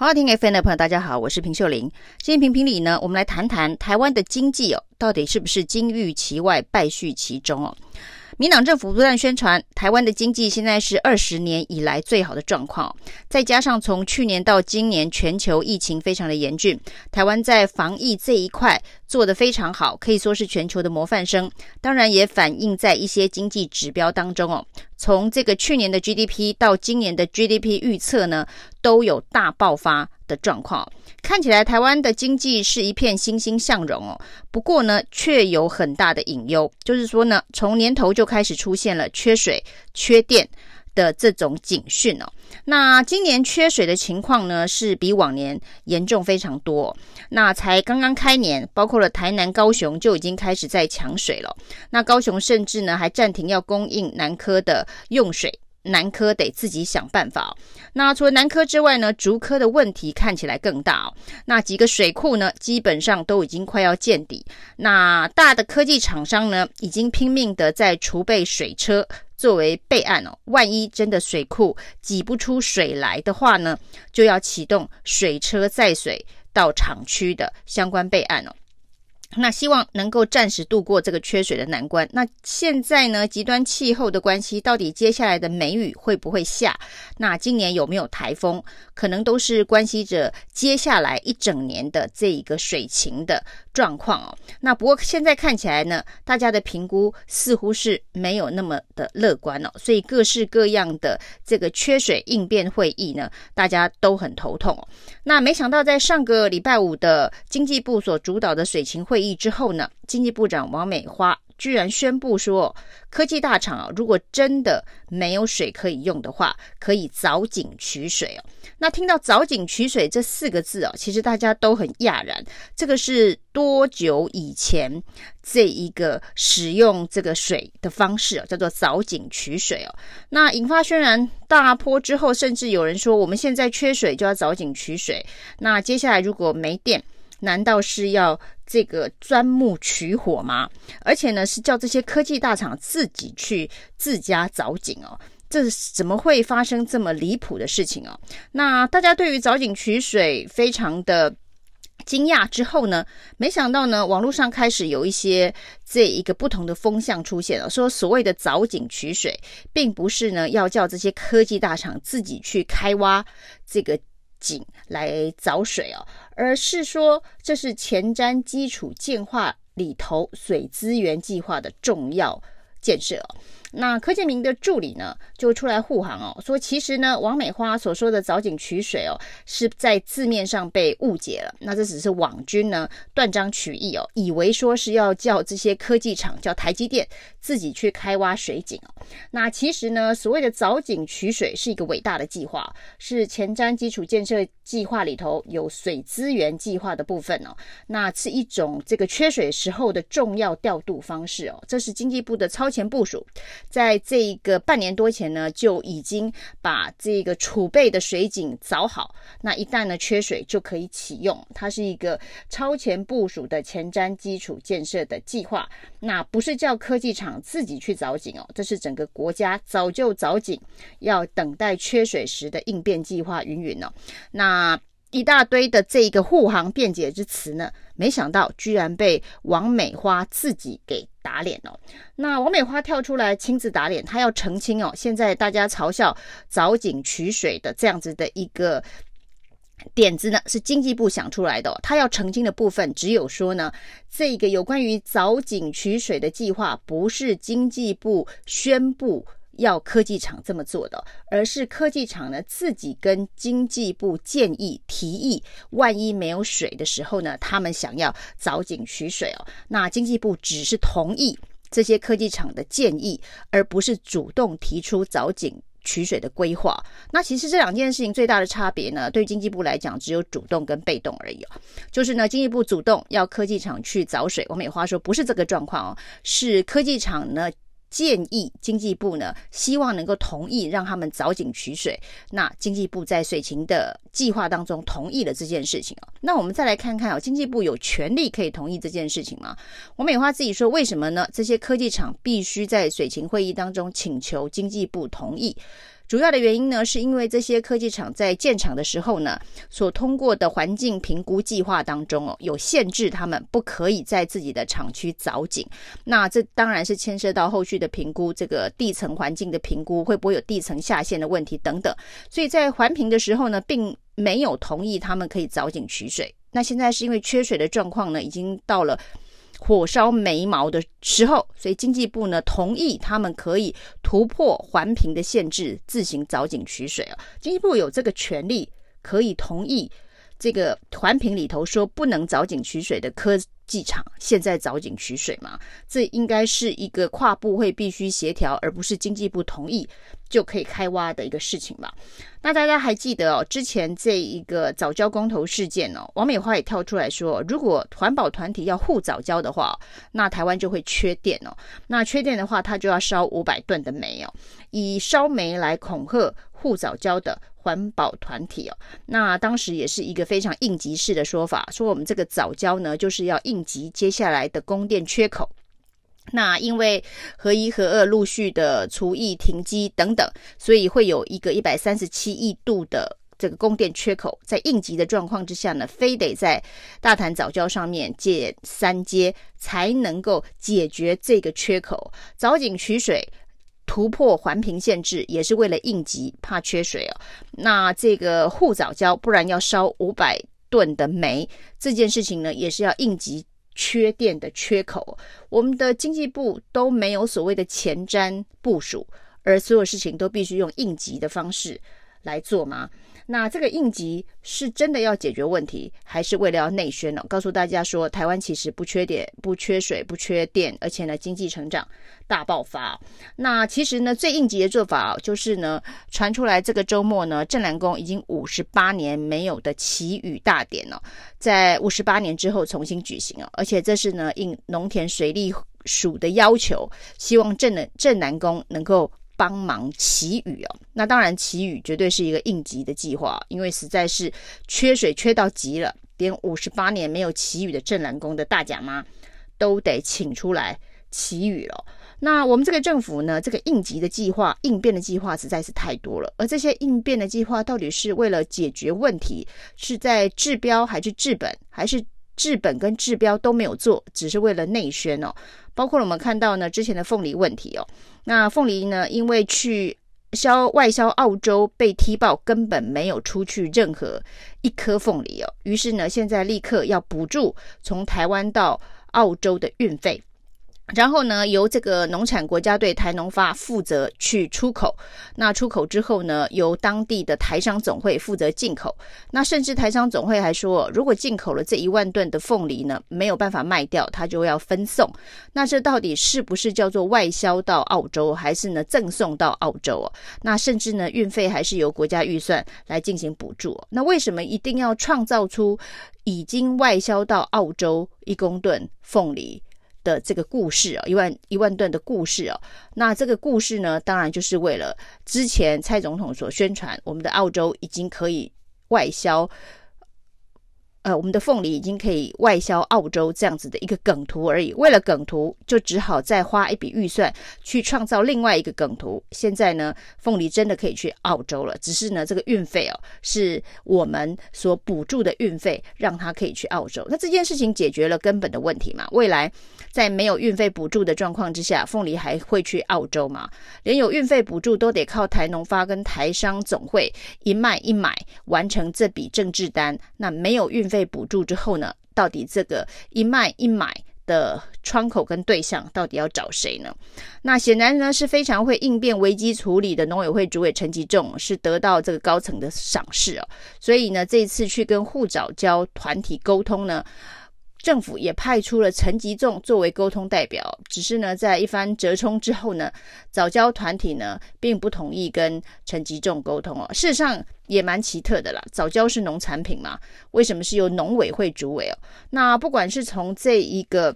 好好听 FM 的朋友，大家好，我是平秀玲。今天评评理呢，我们来谈谈台湾的经济哦，到底是不是金玉其外，败絮其中哦？民党政府不断宣传，台湾的经济现在是二十年以来最好的状况。再加上从去年到今年，全球疫情非常的严峻，台湾在防疫这一块做得非常好，可以说是全球的模范生。当然也反映在一些经济指标当中哦。从这个去年的 GDP 到今年的 GDP 预测呢，都有大爆发的状况。看起来台湾的经济是一片欣欣向荣哦，不过呢，却有很大的隐忧，就是说呢，从年头就开始出现了缺水、缺电的这种警讯哦。那今年缺水的情况呢，是比往年严重非常多。那才刚刚开年，包括了台南、高雄就已经开始在抢水了。那高雄甚至呢，还暂停要供应南科的用水。南科得自己想办法。那除了南科之外呢，竹科的问题看起来更大哦。那几个水库呢，基本上都已经快要见底。那大的科技厂商呢，已经拼命的在储备水车作为备案哦。万一真的水库挤不出水来的话呢，就要启动水车载水到厂区的相关备案哦。那希望能够暂时度过这个缺水的难关。那现在呢，极端气候的关系，到底接下来的梅雨会不会下？那今年有没有台风？可能都是关系着接下来一整年的这一个水情的状况哦。那不过现在看起来呢，大家的评估似乎是没有那么的乐观哦。所以各式各样的这个缺水应变会议呢，大家都很头痛哦。那没想到在上个礼拜五的经济部所主导的水情会议之后呢，经济部长王美花居然宣布说，科技大厂啊，如果真的没有水可以用的话，可以凿井取水哦。那听到“凿井取水”这四个字哦，其实大家都很讶然。这个是多久以前这一个使用这个水的方式哦，叫做凿井取水哦。那引发轩然大波之后，甚至有人说，我们现在缺水就要凿井取水。那接下来如果没电，难道是要这个钻木取火吗？而且呢，是叫这些科技大厂自己去自家凿井哦？这怎么会发生这么离谱的事情哦？那大家对于凿井取水非常的惊讶之后呢，没想到呢，网络上开始有一些这一个不同的风向出现了，说所谓的凿井取水，并不是呢要叫这些科技大厂自己去开挖这个。井来凿水哦，而是说这是前瞻基础建化里头水资源计划的重要建设。那柯建铭的助理呢，就出来护航哦，说其实呢，王美花所说的凿井取水哦，是在字面上被误解了。那这只是网军呢断章取义哦，以为说是要叫这些科技厂叫台积电自己去开挖水井哦。那其实呢，所谓的凿井取水是一个伟大的计划，是前瞻基础建设计划里头有水资源计划的部分哦。那是一种这个缺水时候的重要调度方式哦。这是经济部的超前部署。在这个半年多前呢，就已经把这个储备的水井凿好。那一旦呢缺水，就可以启用。它是一个超前部署的前瞻基础建设的计划。那不是叫科技厂自己去凿井哦，这是整个国家早就凿井，要等待缺水时的应变计划云云哦。那。一大堆的这个护航辩解之词呢，没想到居然被王美花自己给打脸了。那王美花跳出来亲自打脸，她要澄清哦。现在大家嘲笑凿井取水的这样子的一个点子呢，是经济部想出来的。她要澄清的部分只有说呢，这个有关于凿井取水的计划不是经济部宣布。要科技厂这么做的，而是科技厂呢自己跟经济部建议提议，万一没有水的时候呢，他们想要凿井取水哦。那经济部只是同意这些科技厂的建议，而不是主动提出凿井取水的规划。那其实这两件事情最大的差别呢，对经济部来讲只有主动跟被动而已。就是呢，经济部主动要科技厂去凿水，王美花说不是这个状况哦，是科技厂呢。建议经济部呢，希望能够同意让他们凿井取水。那经济部在水情的计划当中同意了这件事情哦。那我们再来看看哦，经济部有权利可以同意这件事情吗？王美花自己说，为什么呢？这些科技厂必须在水情会议当中请求经济部同意。主要的原因呢，是因为这些科技厂在建厂的时候呢，所通过的环境评估计划当中哦，有限制他们不可以在自己的厂区凿井。那这当然是牵涉到后续的评估，这个地层环境的评估会不会有地层下陷的问题等等。所以在环评的时候呢，并没有同意他们可以凿井取水。那现在是因为缺水的状况呢，已经到了。火烧眉毛的时候，所以经济部呢同意他们可以突破环评的限制，自行凿井取水啊。经济部有这个权利，可以同意这个环评里头说不能凿井取水的科技厂现在凿井取水吗？这应该是一个跨部会必须协调，而不是经济部同意就可以开挖的一个事情吧。那大家还记得哦，之前这一个藻礁公投事件哦，王美花也跳出来说，如果环保团体要护藻礁的话，那台湾就会缺电哦。那缺电的话，它就要烧五百吨的煤哦，以烧煤来恐吓护藻礁的环保团体哦。那当时也是一个非常应急式的说法，说我们这个藻礁呢，就是要应急接下来的供电缺口。那因为核一、核二陆续的除役、停机等等，所以会有一个一百三十七亿度的这个供电缺口。在应急的状况之下呢，非得在大潭藻礁上面建三阶，才能够解决这个缺口。早井取水，突破环评限制，也是为了应急，怕缺水哦。那这个护藻胶，不然要烧五百吨的煤，这件事情呢，也是要应急。缺电的缺口，我们的经济部都没有所谓的前瞻部署，而所有事情都必须用应急的方式来做吗？那这个应急是真的要解决问题，还是为了要内宣呢？告诉大家说，台湾其实不缺电、不缺水、不缺电，而且呢，经济成长大爆发。那其实呢，最应急的做法就是呢，传出来这个周末呢，镇南宫已经五十八年没有的祈雨大典了，在五十八年之后重新举行哦，而且这是呢，应农田水利署的要求，希望镇澜镇南宫能够。帮忙祈雨哦，那当然祈雨绝对是一个应急的计划，因为实在是缺水缺到极了，连五十八年没有祈雨的镇南宫的大甲妈都得请出来祈雨了。那我们这个政府呢，这个应急的计划、应变的计划实在是太多了，而这些应变的计划到底是为了解决问题，是在治标还是治本，还是？治本跟治标都没有做，只是为了内宣哦。包括我们看到呢，之前的凤梨问题哦。那凤梨呢，因为去销外销澳洲被踢爆，根本没有出去任何一颗凤梨哦。于是呢，现在立刻要补助从台湾到澳洲的运费。然后呢，由这个农产国家队台农发负责去出口。那出口之后呢，由当地的台商总会负责进口。那甚至台商总会还说，如果进口了这一万吨的凤梨呢，没有办法卖掉，他就要分送。那这到底是不是叫做外销到澳洲，还是呢赠送到澳洲哦？那甚至呢，运费还是由国家预算来进行补助。那为什么一定要创造出已经外销到澳洲一公吨凤梨的这个故事哦，一万一万段的故事哦，那这个故事呢，当然就是为了之前蔡总统所宣传，我们的澳洲已经可以外销。呃，我们的凤梨已经可以外销澳洲这样子的一个梗图而已。为了梗图，就只好再花一笔预算去创造另外一个梗图。现在呢，凤梨真的可以去澳洲了，只是呢，这个运费哦，是我们所补助的运费，让它可以去澳洲。那这件事情解决了根本的问题嘛？未来在没有运费补助的状况之下，凤梨还会去澳洲吗？连有运费补助都得靠台农发跟台商总会一卖一买完成这笔政治单，那没有运费补助之后呢，到底这个一卖一买的窗口跟对象到底要找谁呢？那显然呢是非常会应变危机处理的农委会主委陈吉仲是得到这个高层的赏识哦，所以呢这一次去跟护藻礁团体沟通呢。政府也派出了陈吉仲作为沟通代表，只是呢，在一番折冲之后呢，早教团体呢并不同意跟陈吉仲沟通哦。事实上也蛮奇特的啦，藻礁是农产品嘛，为什么是由农委会主委哦？那不管是从这一个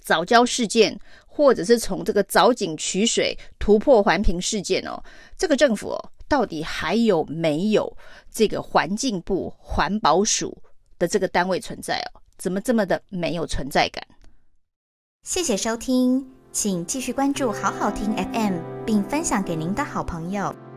藻礁事件，或者是从这个早井取水突破环评事件哦，这个政府哦，到底还有没有这个环境部环保署？的这个单位存在哦，怎么这么的没有存在感？谢谢收听，请继续关注好好听 FM，并分享给您的好朋友。